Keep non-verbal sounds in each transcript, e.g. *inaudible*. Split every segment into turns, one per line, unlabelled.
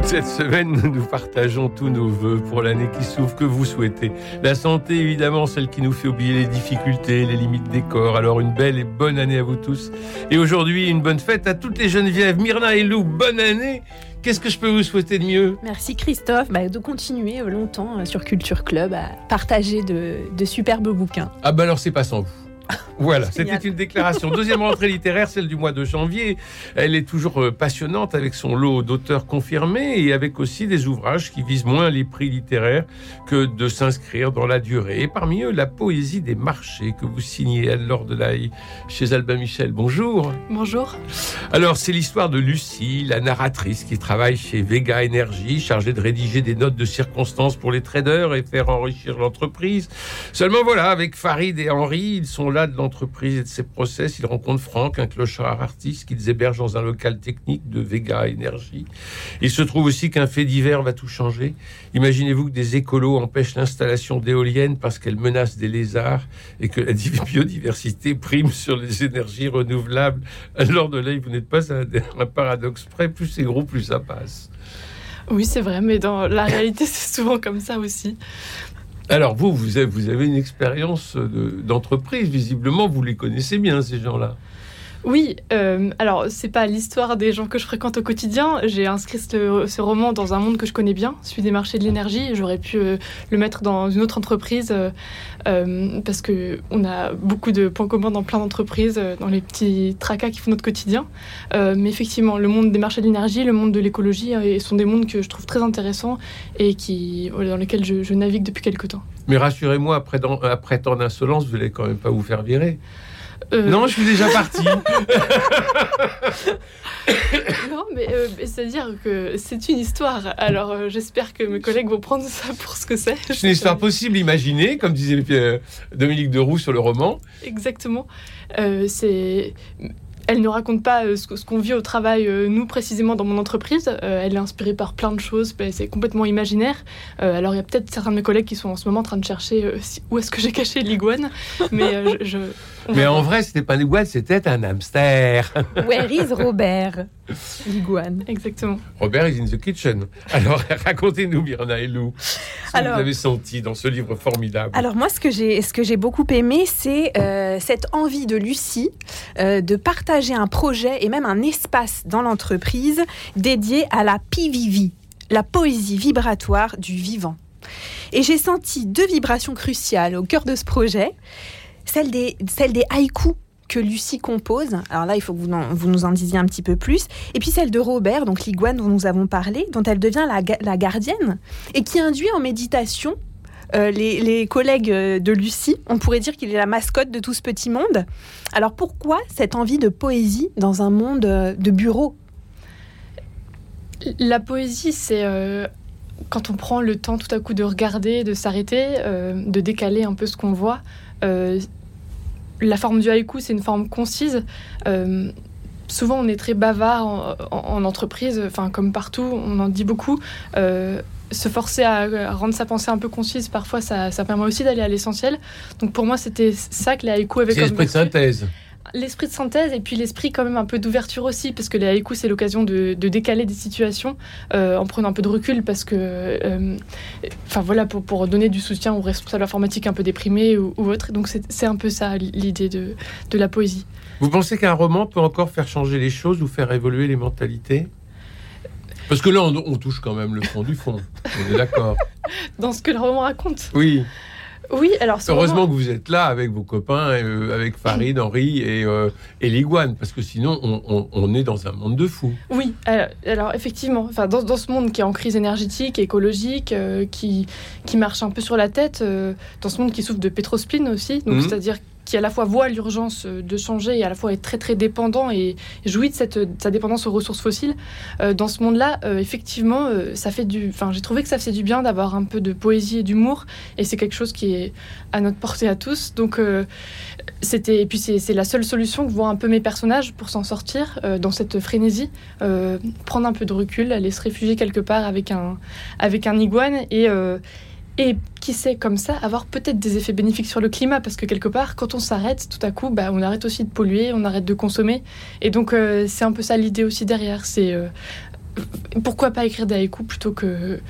Toute cette semaine, nous partageons tous nos voeux pour l'année qui s'ouvre que vous souhaitez. La santé, évidemment, celle qui nous fait oublier les difficultés, les limites des corps. Alors, une belle et bonne année à vous tous. Et aujourd'hui, une bonne fête à toutes les Geneviève, Myrna et Lou. Bonne année Qu'est-ce que je peux vous souhaiter de mieux?
Merci Christophe bah, de continuer longtemps euh, sur Culture Club à partager de, de superbes bouquins.
Ah bah alors c'est pas sans vous. Voilà, c'était une déclaration. Deuxième rentrée littéraire, celle du mois de janvier. Elle est toujours euh, passionnante avec son lot d'auteurs confirmés et avec aussi des ouvrages qui visent moins les prix littéraires que de s'inscrire dans la durée. Et parmi eux, la poésie des marchés que vous signez à l'or de l'Aïe chez Albin Michel. Bonjour.
Bonjour.
Alors, c'est l'histoire de Lucie, la narratrice qui travaille chez Vega Energy, chargée de rédiger des notes de circonstances pour les traders et faire enrichir l'entreprise. Seulement voilà, avec Farid et Henri, ils sont là de l'entreprise et de ses process, ils rencontrent Franck, un clochard artiste qu'ils hébergent dans un local technique de Vega Énergie. Il se trouve aussi qu'un fait divers va tout changer. Imaginez-vous que des écolos empêchent l'installation d'éoliennes parce qu'elles menacent des lézards et que la *laughs* biodiversité prime sur les énergies renouvelables. Alors de là, vous n'êtes pas un, un paradoxe près, plus c'est gros, plus ça passe.
Oui, c'est vrai, mais dans la réalité, *laughs* c'est souvent comme ça aussi.
Alors vous, vous avez, vous avez une expérience d'entreprise, visiblement, vous les connaissez bien, ces gens-là.
Oui, euh, alors c'est pas l'histoire des gens que je fréquente au quotidien. J'ai inscrit ce, roman dans un monde que je connais bien, celui des marchés de l'énergie. J'aurais pu euh, le mettre dans une autre entreprise euh, parce que on a beaucoup de points communs dans plein d'entreprises, dans les petits tracas qui font notre quotidien. mais effectivement, le monde des marchés de l'énergie, le monde de l'écologie sont des mondes que je trouve très intéressants et qui, dans lesquels je, navigue depuis quelques temps.
Mais rassurez-moi, après, après tant d'insolence, vous n'allez quand même pas vous faire virer. Euh. Non, je suis déjà parti. *laughs* non,
mais euh, c'est-à-dire que c'est une histoire. Alors, euh, j'espère que mes collègues vont prendre ça pour ce que c'est.
C'est une histoire possible, imaginée, comme disait Dominique Deroux sur le roman.
Exactement. c'est elle ne raconte pas ce qu'on vit au travail, nous précisément dans mon entreprise. Elle est inspirée par plein de choses, c'est complètement imaginaire. alors il y a peut-être certains de mes collègues qui sont en ce moment en train de chercher où est-ce que j'ai caché l'iguane. Mais, je,
mais en vrai, c'était pas l'iguane, c'était un hamster.
Where is Robert L'iguane.
Exactement.
Robert is in the kitchen. Alors *laughs* racontez-nous, Myrna et Lou, ce que vous avez senti dans ce livre formidable.
Alors moi, ce que j'ai, ce que j'ai beaucoup aimé, c'est cette envie de Lucie de partager un projet et même un espace dans l'entreprise dédié à la PVV, la poésie vibratoire du vivant. Et j'ai senti deux vibrations cruciales au cœur de ce projet, celle des, celle des haïkus que Lucie compose. Alors là, il faut que vous, vous, nous en disiez un petit peu plus. Et puis celle de Robert, donc l'iguane dont nous avons parlé, dont elle devient la, la gardienne, et qui induit en méditation euh, les, collègues euh, de Lucie, on pourrait dire qu'il est la mascotte de tout ce petit monde. Alors pourquoi cette envie de poésie dans un monde euh, de bureau?
La poésie, c'est quand on prend le temps tout à coup de regarder, de s'arrêter, de décaler un peu ce qu'on voit. La forme du haïku, c'est une forme concise souvent on est très bavard en, entreprise, enfin comme partout, on en dit beaucoup se forcer à, rendre sa pensée un peu concise, parfois, ça, permet aussi d'aller à l'essentiel. Donc pour moi, c'était ça que les haïkus avaient
comme l'esprit de synthèse.
L'esprit de synthèse et puis l'esprit quand même un peu d'ouverture aussi, parce que les haïkus, c'est l'occasion de, décaler des situations euh, en prenant un peu de recul, parce que, euh, enfin voilà, pour, pour, donner du soutien aux responsables informatiques un peu déprimés ou, ou autres. Donc c'est un peu ça l'idée de, de la poésie.
Vous pensez qu'un roman peut encore faire changer les choses ou faire évoluer les mentalités? Parce que là, on, touche quand même le fond du fond. On est d'accord. *laughs*
Dans ce que le roman raconte.
Oui.
Oui, alors
heureusement que vous êtes là avec vos copains, euh, avec Farid, Henri et, euh, et l'iguane, parce que sinon on, est dans un monde de fous.
Oui, alors, effectivement, enfin dans, dans, ce monde qui est en crise énergétique, écologique, euh, qui qui marche un peu sur la tête, dans ce monde qui souffre de pétrospline aussi, donc mhm. c'est-à-dire qui à la fois voit l'urgence euh, de changer et à la fois est très très dépendant et jouit de, cette, sa dépendance aux ressources fossiles. Euh, dans ce monde-là, euh, effectivement, ça fait du. Enfin, j'ai trouvé que ça faisait du bien d'avoir un peu de poésie et d'humour, et c'est quelque chose qui est à notre portée à tous. Donc c'était et puis c'est la seule solution que voient un peu mes personnages pour s'en sortir dans cette frénésie prendre un peu de recul aller se réfugier quelque part avec un avec un iguane et et qui sait comme ça avoir peut-être des effets bénéfiques sur le climat parce que quelque part quand on s'arrête tout à coup bah, on arrête aussi de polluer on arrête de consommer et donc c'est un peu ça l'idée aussi derrière c'est pourquoi pas écrire haïkus plutôt que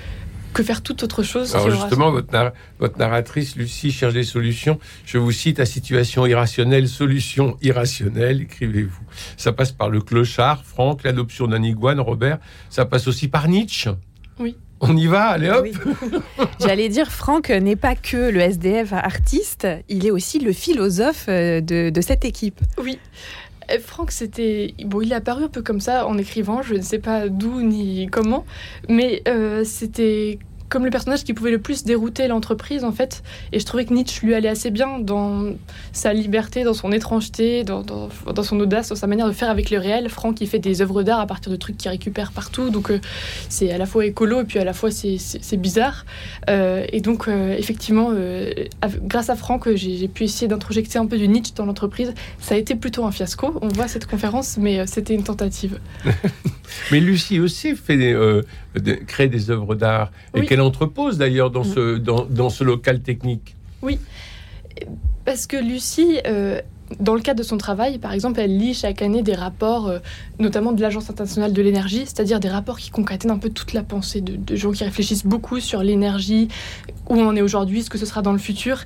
que faire toute autre chose.
Alors justement, votre, votre, narratrice, Lucie, cherche des solutions. Je vous cite à situation irrationnelle, solution irrationnelle, écrivez-vous. Ça passe par le clochard, Franck, l'adoption d'un iguane, Robert. Ça passe aussi par Nietzsche. On y va, allez hop *laughs*
J'allais dire, Franck n'est pas que le SDF artiste, il est aussi le philosophe euh, de, de cette équipe.
Oui. Euh, Franck, c'était. Bon, il est apparu un peu comme ça en écrivant, je ne sais pas d'où ni comment, mais euh, c'était comme le personnage qui pouvait le plus dérouter l'entreprise en fait. Et je trouvais que Nietzsche lui allait assez bien dans sa liberté, dans son étrangeté, dans, son audace, dans sa manière de faire avec le réel. Franck qui fait des œuvres d'art à partir de trucs qu'il récupère partout, donc euh, c'est à la fois écolo et puis à la fois c'est bizarre. Euh, et donc euh, effectivement, grâce à Franck, j'ai pu essayer d'introjecter un peu du Nietzsche dans l'entreprise. Ça a été plutôt un fiasco. On voit cette conférence, mais c'était une tentative. *laughs*
mais Lucie aussi fait des, crée des œuvres d'art et qu'elle entrepose d'ailleurs dans, mm. ce, dans, dans, ce local technique.
Oui, parce que Lucie, euh, dans le cadre de son travail, par exemple, elle lit chaque année des rapports, euh, notamment de l'Agence internationale de l'énergie, c'est-à-dire des rapports qui concatènent un peu toute la pensée de, de gens qui réfléchissent beaucoup sur l'énergie, où on en est aujourd'hui, ce que ce sera dans le futur.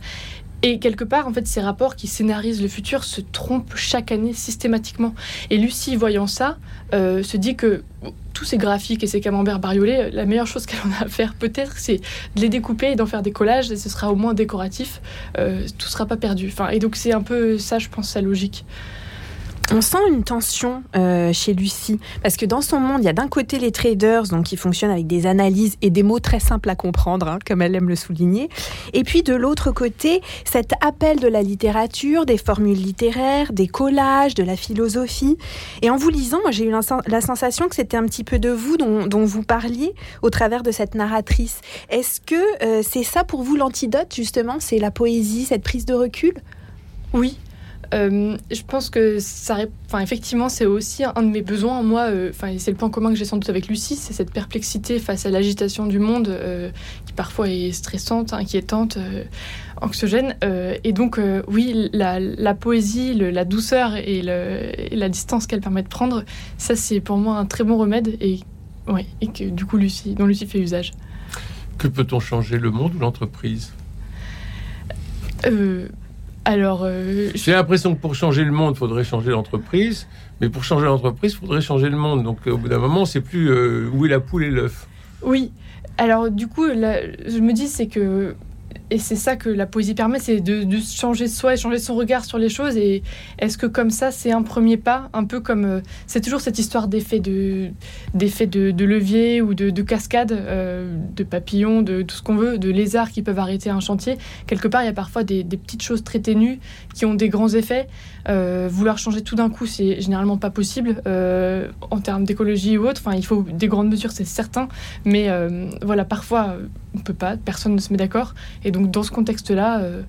Et quelque part, en fait, ces rapports qui scénarisent le futur se trompent chaque année systématiquement. Et Lucie, voyant ça, euh, se dit que tous ces graphiques et ces camemberts bariolés, la meilleure chose *laughs* qu'elle en a à faire, peut-être, c'est de les découper et d'en faire des collages, et ce sera au moins décoratif. Euh, tout sera pas perdu. Enfin, et donc, c'est un peu ça, je pense, sa logique.
On sent une tension euh, chez Lucie, parce que dans son monde, il y a d'un côté les traders, donc qui fonctionnent avec des analyses et des mots très simples à comprendre, hein, comme elle aime le souligner, et puis de l'autre côté, cet appel de la littérature, des formules littéraires, des collages, de la philosophie. Et en vous lisant, moi j'ai eu la sensation que c'était un petit peu de vous dont, vous parliez au travers de cette narratrice. Est-ce que euh, c'est ça pour vous l'antidote, justement? C'est la poésie, cette prise de recul?
Oui, euh, je pense que ça, enfin, effectivement, c'est aussi un de mes besoins. Moi, euh, enfin, c'est le point commun que j'ai sans doute avec Lucie, c'est cette perplexité face à l'agitation du monde euh, qui parfois est stressante, inquiétante, anxiogène. et donc, oui, la, poésie, la douceur et, la distance qu'elle permet de prendre, ça, c'est pour moi un très bon remède et, ouais, et que du coup, Lucie, dont Lucie fait usage.
Que peut-on changer, le monde ou l'entreprise?
Alors, euh,
j'ai l'impression que pour changer le monde, il faudrait changer l'entreprise, mais pour changer l'entreprise, il faudrait changer le monde. Donc, au bout d'un moment, c'est plus euh, où est la poule et l'œuf?
Oui. Alors, du coup, je me dis, c'est que et c'est ça que la poésie permet, c'est de, changer soi et changer son regard sur les choses. Et est-ce que comme ça, c'est un premier pas, un peu comme euh, c'est toujours cette histoire d'effet de d'effet de, levier ou de, cascade, euh, de papillons, de tout ce qu'on veut, de lézards qui peuvent arrêter un chantier. Quelque part, il y a parfois des, petites choses très ténues qui ont des grands effets. Euh, vouloir changer tout d'un coup, c'est généralement pas possible en termes d'écologie ou autre. Enfin, il faut des grandes mesures, c'est certain. Mais voilà, parfois, on peut pas, personne ne se met d'accord. Et donc dans ce contexte-là, euh,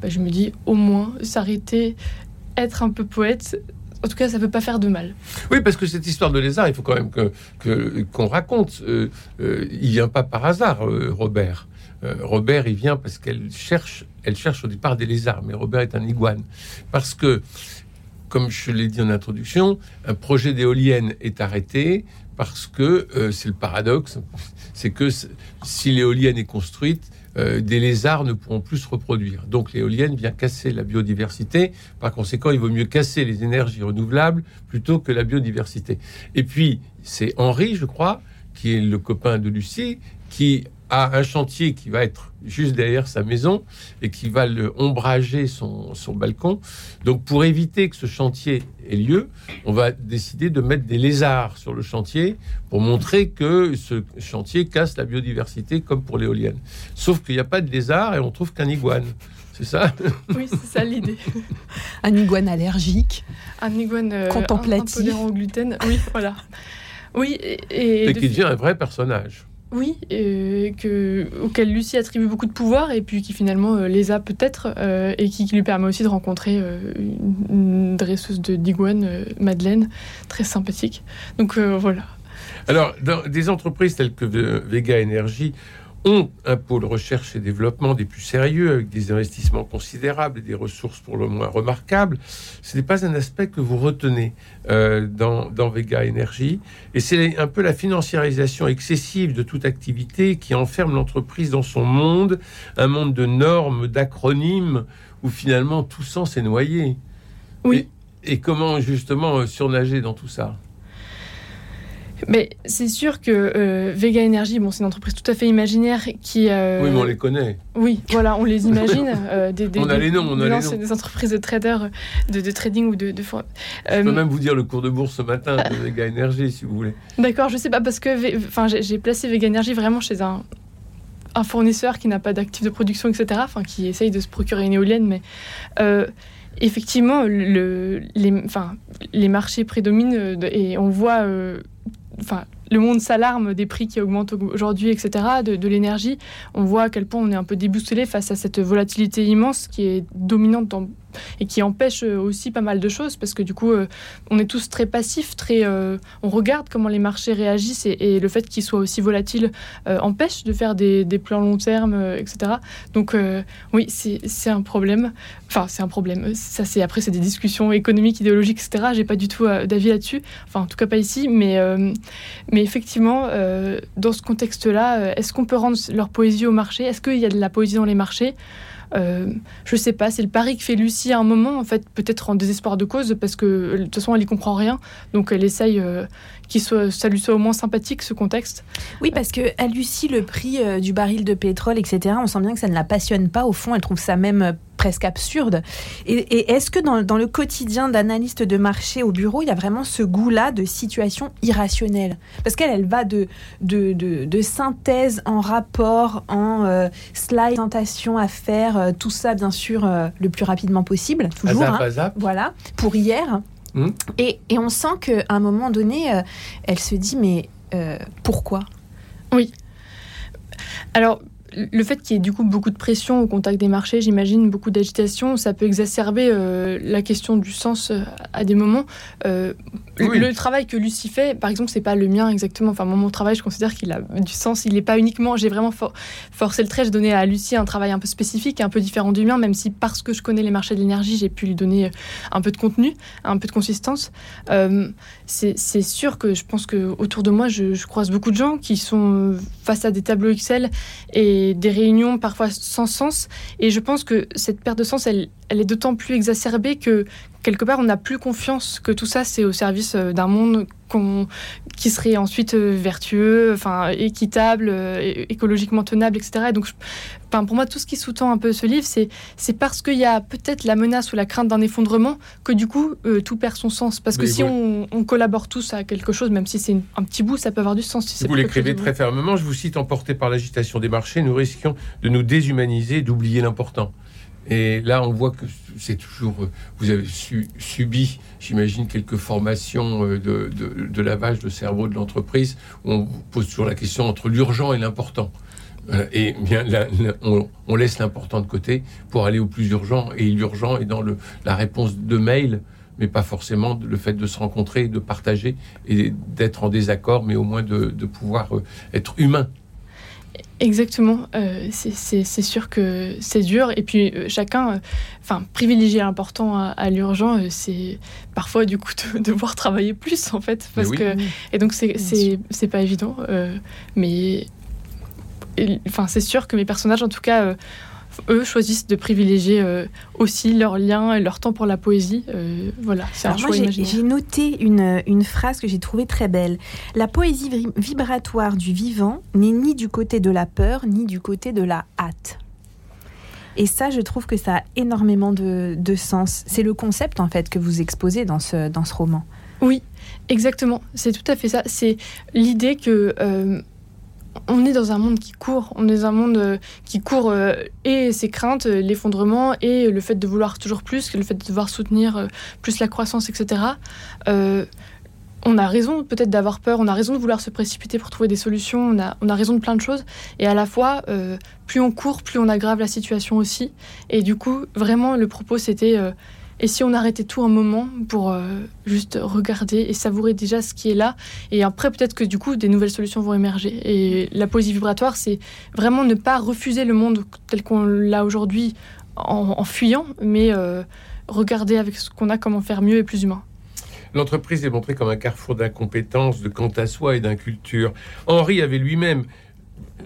bah, je me dis au moins s'arrêter, être un peu poète. En tout cas, ça ne peut pas faire de mal.
Oui, parce que cette histoire de lézard, il faut quand même qu'on raconte. Euh, euh, il vient pas par hasard, Robert. Robert, il vient parce qu'elle cherche, elle cherche au départ des lézards, mais Robert est un iguane. Parce que, comme je l'ai dit en introduction, un projet d'éolienne est arrêté parce que c'est le paradoxe, c'est que si l'éolienne est construite, euh, des lézards ne pourront plus se reproduire. Donc l'éolienne vient casser la biodiversité. Par conséquent, il vaut mieux casser les énergies renouvelables plutôt que la biodiversité. Et puis, c'est Henri, je crois, qui est le copain de Lucie, qui a un chantier qui va être juste derrière sa maison et qui va le ombrager son, son, balcon. Donc pour éviter que ce chantier ait lieu, on va décider de mettre des lézards sur le chantier pour montrer que ce chantier casse la biodiversité comme pour l'éolienne. Sauf qu'il n'y a pas de lézard et on trouve qu'un iguane. C'est ça? *laughs*
Oui, c'est ça l'idée. *laughs*
un iguane allergique.
Un iguane euh,
contemplatif.
au gluten. Oui, voilà. Oui,
et, et qui devient un vrai personnage.
Oui, que, auquel Lucie attribue beaucoup de pouvoir et puis qui finalement euh, les a peut-être euh, et qui, lui permet aussi de rencontrer euh, une, dresseuse de d'iguane, Madeleine, très sympathique. Donc voilà.
Alors, dans des entreprises telles que Ve- Vega Energy ont un pôle recherche et développement des plus sérieux, avec des investissements considérables et des ressources pour le moins remarquables. Ce n'est pas un aspect que vous retenez euh, dans, dans Vega Energy. Et c'est un peu la financiarisation excessive de toute activité qui enferme l'entreprise dans son monde, un monde de normes, d'acronymes, où finalement tout sens est noyé.
Oui.
Et, et comment justement surnager dans tout ça?
Mais c'est sûr que euh, Vega Energy, bon, c'est une entreprise tout à fait imaginaire qui. euh,
Oui, mais on les connaît.
Oui, voilà, on les imagine. *laughs* euh, des, des,
On a les noms, on a les noms.
c'est des entreprises de traders, de, de trading ou de. de
Je
Euh,
peux même vous dire le cours de bourse ce matin de Vega Energy, si vous voulez.
D'accord, je sais pas, parce que enfin, j'ai placé Vega Energy vraiment chez un, un fournisseur qui n'a pas d'actifs de production, etc., enfin, qui essaye de se procurer une éolienne, mais euh, effectivement, le, les, marchés prédominent euh, et on voit. Enfin, le monde s'alarme des prix qui augmentent aujourd'hui, etc., de, de l'énergie. On voit à quel point on est un peu déboussolé face à cette volatilité immense qui est dominante dans- et qui empêche euh, aussi pas mal de choses parce que du coup, euh, on est tous très passifs, très, euh, on regarde comment les marchés réagissent et, le fait qu'ils soient aussi volatiles empêche de faire des, plans long terme, etc. Donc oui, c'est un problème. Enfin, c'est un problème. Ça, c'est après, c'est des discussions économiques, idéologiques, etc. J'ai pas du tout d'avis là-dessus. Enfin, en tout cas pas ici. Mais mais effectivement, dans ce contexte-là, est-ce qu'on peut rendre leur poésie au marché? Est-ce qu'il y a de la poésie dans les marchés? Euh, je sais pas, c'est le pari que fait Lucie à un moment, en fait, peut-être en désespoir de cause, parce que de toute façon, elle y comprend rien. Donc, elle essaye euh, qu'il soit, ça lui soit au moins sympathique, ce contexte.
Oui, parce que à Lucie, le prix euh, du baril de pétrole, etc., on sent bien que ça ne la passionne pas. Au fond, elle trouve ça même euh, presque absurde. Et, et est-ce que dans, dans le quotidien d'analyste de marché au bureau, il y a vraiment ce goût-là de situation irrationnelle? Parce qu'elle, elle va de, de, de, de synthèse en rapport, en euh, slide, présentation à faire, euh, tout ça, bien sûr, euh, le plus rapidement possible, toujours.
Azap,
hein.
azap.
Voilà, pour hier.
Mhm.
Et, on sent qu'à un moment donné, euh, elle se dit, mais euh, pourquoi?
Alors, le fait qu'il y ait du coup beaucoup de pression au contact des marchés, j'imagine, beaucoup d'agitation, ça peut exacerber euh, la question du sens euh, à des moments. Euh,
Oui.
Le travail que Lucie fait, par exemple, c'est pas le mien exactement. Enfin, moi, mon travail, je considère qu'il a du sens. Il n'est pas uniquement. J'ai vraiment for- forcé le trait. J'ai donné à Lucie un travail un peu spécifique, un peu différent du mien, même si parce que je connais les marchés de l'énergie, j'ai pu lui donner un peu de contenu, un peu de consistance. Euh, c'est sûr que je pense que autour de moi, je, croise beaucoup de gens qui sont face à des tableaux Excel et des réunions parfois sans sens. Et je pense que cette perte de sens, elle, elle est d'autant plus exacerbée que quelque part, on n'a plus confiance que tout ça, c'est au service euh, d'un monde qu'on- qui serait ensuite euh, vertueux, enfin équitable, euh, écologiquement tenable, etc. Et donc, je- enfin, pour moi, tout ce qui sous-tend un peu ce livre, c'est c'est parce qu'il y a peut-être la menace ou la crainte d'un effondrement que du coup, euh, tout perd son sens. Parce que
Mais
si
vous-
on, on collabore tous à quelque chose, même si c'est un petit bout, ça peut avoir du sens. Si
vous l'écrivez très fermement, je vous cite, emporté par l'agitation des marchés, nous risquions de nous déshumaniser et d'oublier l'important. Et là, on voit que c'est toujours. euh, Vous avez su- subi, j'imagine, quelques formations euh, de, lavage de cerveau de l'entreprise où on pose toujours la question entre l'urgent et l'important. Et bien, là, on, laisse l'important de côté pour aller au plus urgent. Et l'urgent est dans la réponse de mail, mais pas forcément le fait de se rencontrer, de partager et d'être en désaccord, mais au moins de, de pouvoir euh, être humain.
Exactement, euh, c'est- sûr que c'est dur. Et puis euh, chacun, euh, enfin, privilégier l'important à, à l'urgent, euh, c'est parfois du coup *laughs* de devoir travailler plus en fait. Parce
oui.
que, et donc c'est-
Bien
c'est c'est pas évident. euh, mais enfin, c'est sûr que mes personnages, en tout cas, euh, eux choisissent de privilégier euh, aussi leur lien et leur temps pour la poésie. euh, voilà, c'est un choix
j'ai- noté une, une phrase que j'ai trouvée très belle. La poésie vi- vibratoire du vivant n'est ni du côté de la peur, ni du côté de la hâte. Et ça, je trouve que ça a énormément de, de sens. C'est le concept, en fait, que vous exposez dans ce, dans ce roman.
Oui, exactement. C'est tout à fait ça. C'est l'idée que euh, on est dans un monde qui court. On est dans un monde euh, qui court euh, et ses craintes, euh, l'effondrement et le fait de vouloir toujours plus, le fait de devoir soutenir plus la croissance, etc. On a raison peut-être d'avoir peur, on a raison de vouloir se précipiter pour trouver des solutions, on a, on a raison de plein de choses. Et à la fois, plus on court, plus on aggrave la situation aussi. Et du coup, vraiment, le propos, c'était... et si on arrêtait tout un moment pour euh, juste regarder et savourer déjà ce qui est là Et après, peut-être que du coup, des nouvelles solutions vont émerger. Et la poésie vibratoire, c'est vraiment ne pas refuser le monde tel qu'on l'a aujourd'hui en, fuyant, mais euh, regarder avec ce qu'on a comment faire mieux et plus humain.
L'entreprise est montrée comme un carrefour d'incompétences, de quant à soi et d'inculture. Henri avait lui-même,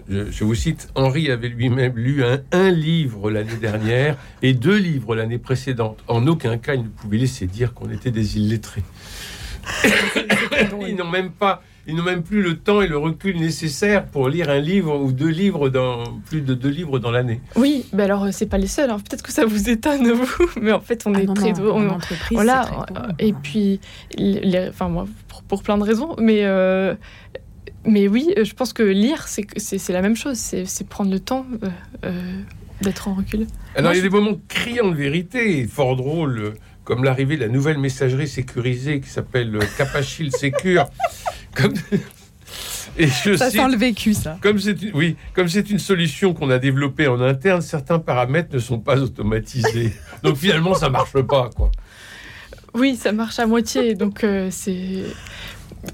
je, je vous cite, Henri avait lui-même lu un, un livre l'année dernière et deux livres l'année précédente. En aucun cas, il ne pouvait laisser dire qu'on était des illettrés. *laughs* ils n'ont même pas, ils n'ont même plus le temps et le recul nécessaire pour lire un livre ou deux livres dans plus de deux livres dans l'année.
Oui, mais alors euh, c'est pas les seuls. hein. Peut-être que ça vous étonne *laughs* vous, mais en fait on
Ah
est
non,
très
non, en
On-
entreprise,
Voilà,
très
euh, et puis, les- les- enfin moi, pour, pour plein de raisons, mais, euh, mais oui, euh, je pense que lire, c'est c'est c'est la même chose, c'est c'est prendre le temps euh, euh, d'être en recul.
Alors,
Moi,
il y a
je-
des moments criants de vérité, fort drôles, comme l'arrivée de la nouvelle messagerie sécurisée qui s'appelle Capachil Secure. *laughs* Comme... Et je
Ça
cite,
sent le vécu, ça.
comme c'est une, oui, comme c'est une solution qu'on a développée en interne, certains paramètres ne sont pas automatisés. Donc finalement, ça marche pas, quoi.
Oui, ça marche à moitié, donc euh, c'est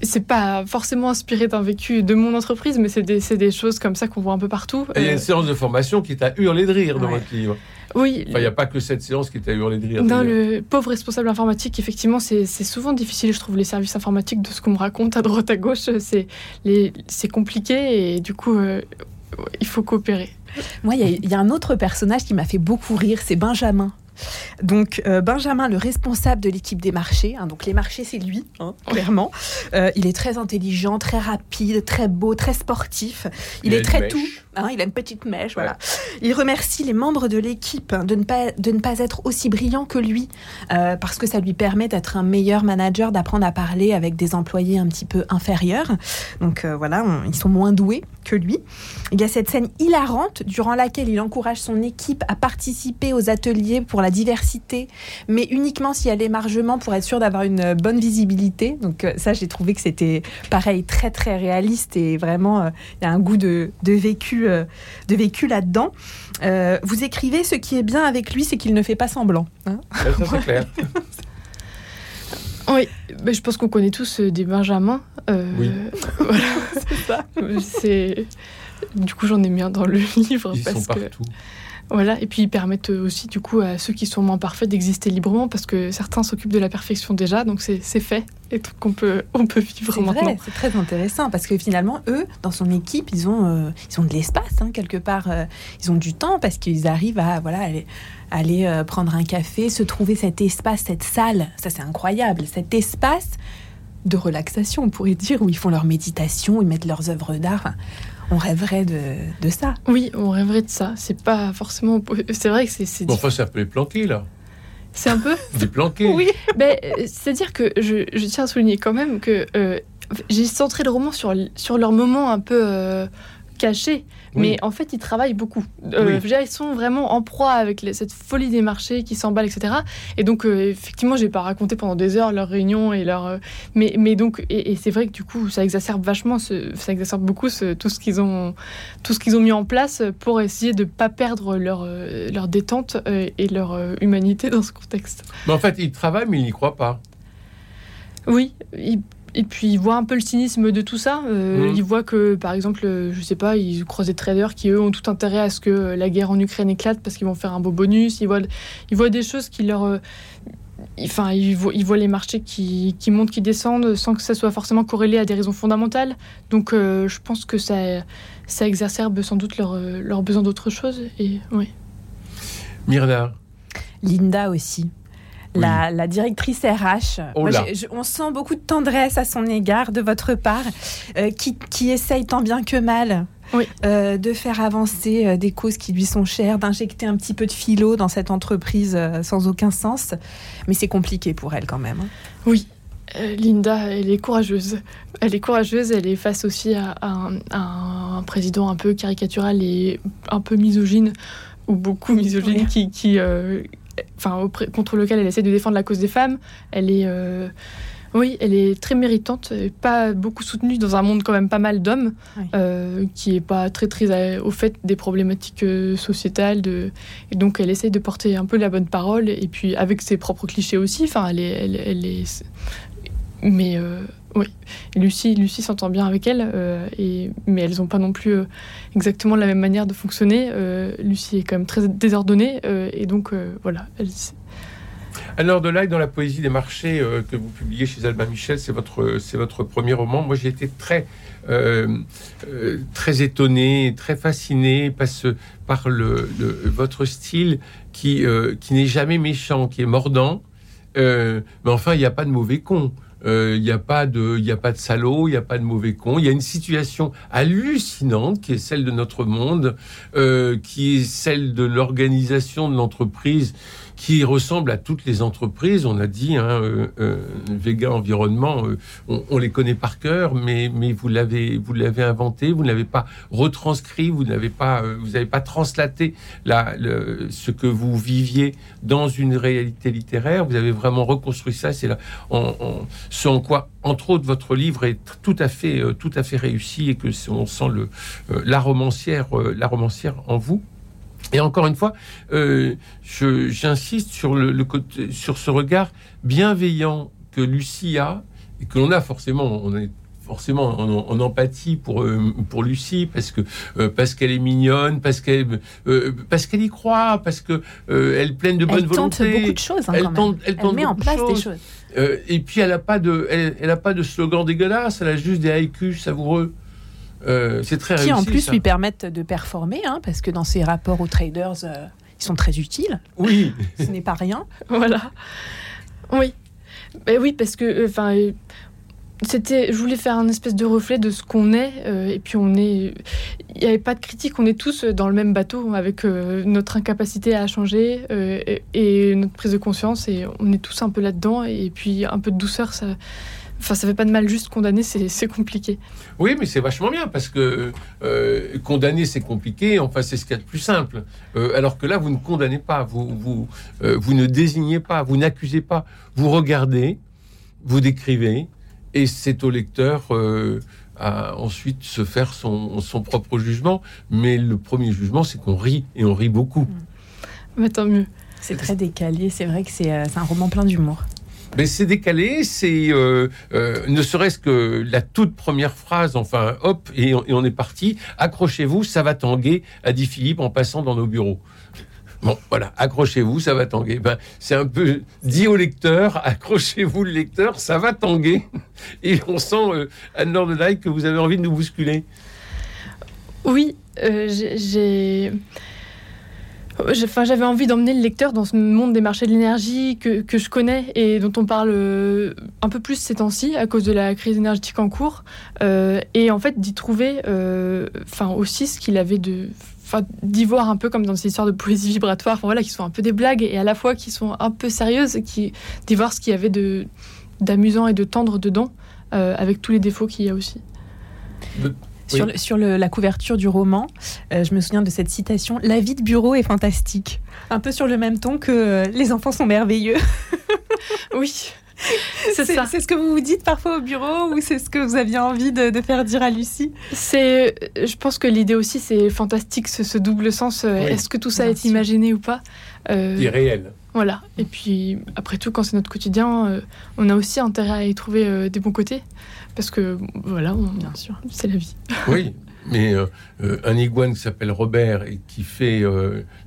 c'est pas forcément inspiré d'un vécu de mon entreprise, mais c'est des, des choses comme ça qu'on voit un peu partout.
Et il y a
Euh,
une séance de formation qui est à hurler de rire dans
Ouais.
votre livre.
oui,
Enfin, il n'y a pas que cette séance qui est à hurler de rire.
Dans le pauvre responsable informatique, effectivement, c'est souvent difficile, je trouve, les services informatiques, de ce qu'on me raconte à droite à gauche. C'est compliqué et du coup, euh, il faut coopérer.
Moi, il y a- il y, a un autre personnage qui m'a fait beaucoup rire, c'est Benjamin. Donc euh, Benjamin, le responsable de l'équipe des marchés, hein, donc les marchés c'est lui, hein, clairement. Euh, il est très intelligent, très rapide, très beau, très sportif. Il,
Il
est très tout. Hein, il a une petite mèche, voilà. Il remercie les membres de l'équipe hein, de ne pas de ne pas être aussi brillants que lui, euh, parce que ça lui permet d'être un meilleur manager, d'apprendre à parler avec des employés un petit peu inférieurs. Donc euh, voilà, on- ils sont moins doués que lui. Il y a cette scène hilarante durant laquelle il encourage son équipe à participer aux ateliers pour la diversité, mais uniquement s'il y a l'émargement pour être sûr d'avoir une bonne visibilité. Donc euh, ça, j'ai trouvé que c'était pareil, très très réaliste et vraiment, il y a un goût de, de vécu, euh, de vécu là-dedans. Euh, vous écrivez, ce qui est bien avec lui, c'est qu'il ne fait pas semblant. hein.
Ça, c'est clair.
Oui, mais je pense qu'on connaît tous euh, des Benjamins. euh,
Oui. *laughs*
voilà, *laughs*
c'est ça.
c'est. Du coup, j'en ai mis un dans le *laughs* livre
Ils
parce
sont
que
partout.
Voilà. Et puis ils permettent aussi du coup à ceux qui sont moins parfaits d'exister librement parce que certains s'occupent de la perfection déjà, donc c'est fait et donc on peut on peut vivre
C'est
maintenant.
vrai, c'est très intéressant parce que finalement, eux, dans son équipe, ils ont, euh, ils ont de l'espace hein, quelque part. euh, ils ont du temps parce qu'ils arrivent à voilà aller, aller euh, prendre un café, se trouver cet espace, cette salle. Ça, c'est incroyable. Cet espace de relaxation, on pourrait dire, où ils font leur méditation, ils mettent leurs œuvres d'art. Enfin, on rêverait de, de ça.
Oui, on rêverait de ça. C'est pas forcément. C'est vrai que c'est c'est
Bon, enfin, ça peut les planquer, là.
c'est un peu. *laughs*
Des planqués.
Oui.
Ben, euh, C'est-à-dire que je, je tiens à souligner quand même que euh, j'ai centré le roman sur, sur leurs moments un peu euh, cachés.
Oui.
Mais en fait, ils travaillent beaucoup. Euh,
Oui.
Ils sont vraiment en proie avec les- cette folie des marchés qui s'emballent, etc. Et donc, euh, effectivement, j'ai pas raconté pendant des heures leurs réunions et leurs. euh, mais, mais donc, et, et c'est vrai que du coup, ça exacerbe vachement, ce- ça exacerbe beaucoup ce- tout ce qu'ils ont, tout ce qu'ils ont mis en place pour essayer de pas perdre leur, euh, leur détente euh, et leur humanité dans ce contexte.
Mais en fait, ils travaillent, mais ils n'y croient pas.
Oui, il- et puis il voit un peu le cynisme de tout ça. Euh,
Mhm.
Il voit que, par exemple, euh, je sais pas, ils croisent des traders qui, eux, ont tout intérêt à ce que la guerre en Ukraine éclate parce qu'ils vont faire un beau bonus. Il voit, il voit des choses qui leur. euh, Enfin, il voit, il voit les marchés qui, qui montent, qui descendent, sans que ça soit forcément corrélé à des raisons fondamentales. Donc, euh, je pense que ça, ça exacerbe sans doute leur, leur besoin d'autre chose. Et oui.
Myrna,
Linda aussi. La, la directrice RH,
Oh
Moi, je- on sent beaucoup de tendresse à son égard de votre part, euh, qui, qui essaye tant bien que mal
Oui.
euh, de faire avancer euh, des causes qui lui sont chères, d'injecter un petit peu de philo dans cette entreprise euh, sans aucun sens. Mais c'est compliqué pour elle quand même. hein.
Oui, euh, Linda, elle est courageuse. Elle est courageuse, elle est face aussi à, à un, à un président un peu caricatural et un peu misogyne, ou beaucoup misogyne,
Oui.
qui, qui, euh, enfin, contre lequel elle essaie de défendre la cause des femmes. Elle est, euh, Oui, elle est très méritante, et pas beaucoup soutenue dans un monde quand même pas mal d'hommes,
Oui.
euh, qui est pas très très au fait des problématiques euh, sociétales. De... Et donc elle essaye de porter un peu la bonne parole, et puis avec ses propres clichés aussi. Enfin, elle est, elle, elle est... Mais euh, oui, Lucie, Lucie s'entend bien avec elle, euh, mais elles n'ont pas non plus euh, exactement la même manière de fonctionner. Euh, Lucie est quand même très désordonnée, et donc voilà,
Alors de là, dans la poésie des marchés que vous publiez chez Albin Michel, c'est votre, premier roman. Moi, j'ai été très, très étonné, très fasciné par, votre style qui, qui n'est jamais méchant, qui est mordant. Mais enfin, il n'y a pas de mauvais con. Euh, Il n'y a pas de, a pas de salaud, il n'y a pas de mauvais con. Il y a une situation hallucinante qui est celle de notre monde, euh, qui est celle de l'organisation de l'entreprise qui ressemble à toutes les entreprises. On a dit, hein, euh, euh, Vega Environnement, euh, on, on les connaît par cœur, mais, mais vous l'avez, vous l'avez inventé, vous ne l'avez pas retranscrit, vous n'avez pas, vous n'avez pas translaté la, ce que vous viviez dans une réalité littéraire. Vous avez vraiment reconstruit ça. C'est là, en, en- ce en quoi, entre autres, votre livre est tout à fait, tout à fait réussi et que on sent le, la romancière, la romancière en vous. Et encore une fois, euh, j'insiste sur le, le côté, sur ce regard bienveillant que Lucie a et que l'on a forcément. On est forcément en, en empathie pour euh, pour Lucie parce que euh, parce qu'elle est mignonne, parce qu'elle euh, parce qu'elle y croit, parce que elle est pleine de bonne
Elle tente
volonté.
beaucoup de choses. hein,
Elle
quand même.
tente- elle tente
met en
beaucoup de
place des
choses.
choses.
Et puis elle a pas de, elle, elle a pas de slogan dégueulasse. Elle a juste des haïkus savoureux. Euh, c'est très
Qui
réussi.
en plus
ça.
lui permettent de performer, hein, parce que dans ses rapports aux traders, euh, ils sont très utiles.
Oui.
Ce n'est pas rien. *laughs*
Voilà. Oui. Ben oui, parce que, euh, enfin, euh, c'était, je voulais faire un espèce de reflet de ce qu'on est, euh, et puis on est, il n'y avait pas de critique, on est tous dans le même bateau avec euh, notre incapacité à changer euh, et, et notre prise de conscience, et on est tous un peu là-dedans, et puis un peu de douceur, ça, enfin, ça fait pas de mal juste condamner, c'est compliqué.
Oui, mais c'est vachement bien parce que euh, condamner c'est compliqué. Enfin, c'est ce qu'il y a de plus simple. Euh, alors que là, vous ne condamnez pas, vous vous euh, vous ne désignez pas, vous n'accusez pas. Vous regardez, vous décrivez, et c'est au lecteur euh, à ensuite se faire son, son propre jugement. Mais le premier jugement, c'est qu'on rit et on rit beaucoup.
Mais tant mieux.
C'est très décalé. C'est vrai que c'est euh, c'est un roman plein d'humour.
Mais c'est décalé, c'est euh, euh, ne serait-ce que la toute première phrase, enfin hop, et on, est parti. Accrochez-vous, ça va tanguer, a dit Philippe en passant dans nos bureaux. Bon, voilà, accrochez-vous, ça va tanguer. Ben, c'est un peu dit au lecteur, *laughs* accrochez-vous le lecteur, ça va tanguer. Et on sent, euh, Anne-Laure de que vous avez envie de nous bousculer.
Oui, j'ai- Enfin, j'avais envie d'emmener le lecteur dans ce monde des marchés de l'énergie que, je connais et dont on parle euh, un peu plus ces temps-ci à cause de la crise énergétique en cours. Euh, et en fait, d'y trouver euh, enfin, aussi ce qu'il avait de. Enfin, d'y voir un peu comme dans ces histoires de poésie vibratoire, enfin, voilà, qui sont un peu des blagues et à la fois qui sont un peu sérieuses, qui, d'y voir ce qu'il y avait de, d'amusant et de tendre dedans, avec tous les défauts qu'il y a aussi.
Sur,
Oui.
le- sur le- la couverture du roman, euh, je me souviens de cette citation La vie de bureau est fantastique. Un peu sur le même ton que euh, Les enfants sont merveilleux. *laughs*
Oui, *laughs* c'est ça.
C'est ce que vous vous dites parfois au bureau ou c'est ce que vous aviez envie de, de faire dire à Lucie?
C'est, je pense que l'idée aussi, c'est fantastique, ce, ce double sens. euh,
Oui.
Est-ce que tout ça est imaginé ou pas? Euh,
Qui est réel.
Voilà. Et puis, après tout, quand c'est notre quotidien, euh, on a aussi intérêt à y trouver euh, des bons côtés. Parce que, voilà, on-
Bien sûr.
c'est la vie. *laughs*
Oui, mais euh, un iguane qui s'appelle Robert et qui fait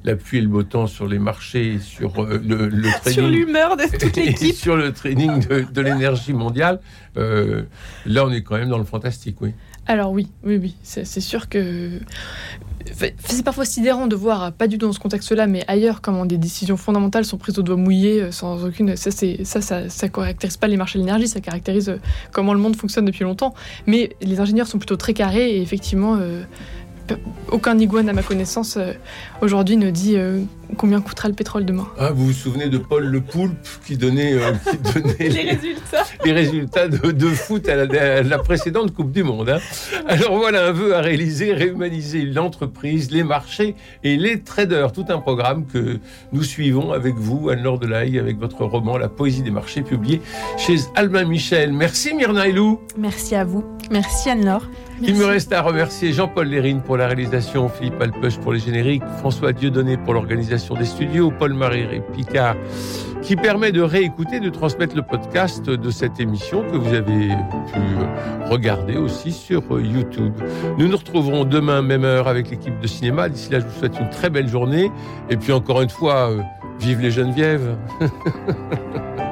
la pluie et le beau temps sur les marchés, sur le, le *laughs*
Sur
training.
l'humeur de toute *laughs* l'équipe.
sur le training de, de l'énergie mondiale, là on est quand même dans le fantastique, oui.
Alors oui, oui, oui, c'est sûr que... C'est parfois sidérant de voir, pas du tout dans ce contexte-là, mais ailleurs, comment des décisions fondamentales sont prises au doigt mouillé, euh, sans aucune... Ça, ça, ça, caractérise pas les marchés de l'énergie, ça caractérise euh, comment le monde fonctionne depuis longtemps. Mais les ingénieurs sont plutôt très carrés, et effectivement, euh, aucun iguane, à ma connaissance, aujourd'hui ne dit combien coûtera le pétrole demain.
Ah, vous vous souvenez de Paul Le Poulpe qui donnait, euh, qui *laughs* donnait
Les résultats. *laughs*
les résultats de, de foot à la, à la précédente Coupe du Monde. hein. Alors voilà un vœu à réaliser, réhumaniser l'entreprise, les marchés et les traders. Tout un programme que nous suivons avec vous, Anne-Laure Delahaye, avec votre roman La poésie des marchés, publié chez Albin Michel. Merci Myrna Elou.
Merci à vous. Merci Anne-Laure.
Il me reste à remercier Jean-Paul Lérine pour la réalisation, Philippe Alpeuch pour les génériques, François Dieudonné pour l'organisation des studios, Paul-Marie Picard qui permet de réécouter, de transmettre le podcast de cette émission que vous avez pu regarder aussi sur YouTube. Nous nous retrouverons demain, même heure, avec l'équipe de cinéma. D'ici là, je vous souhaite une très belle journée. Et puis encore une fois, euh, vive les Genevièves *laughs*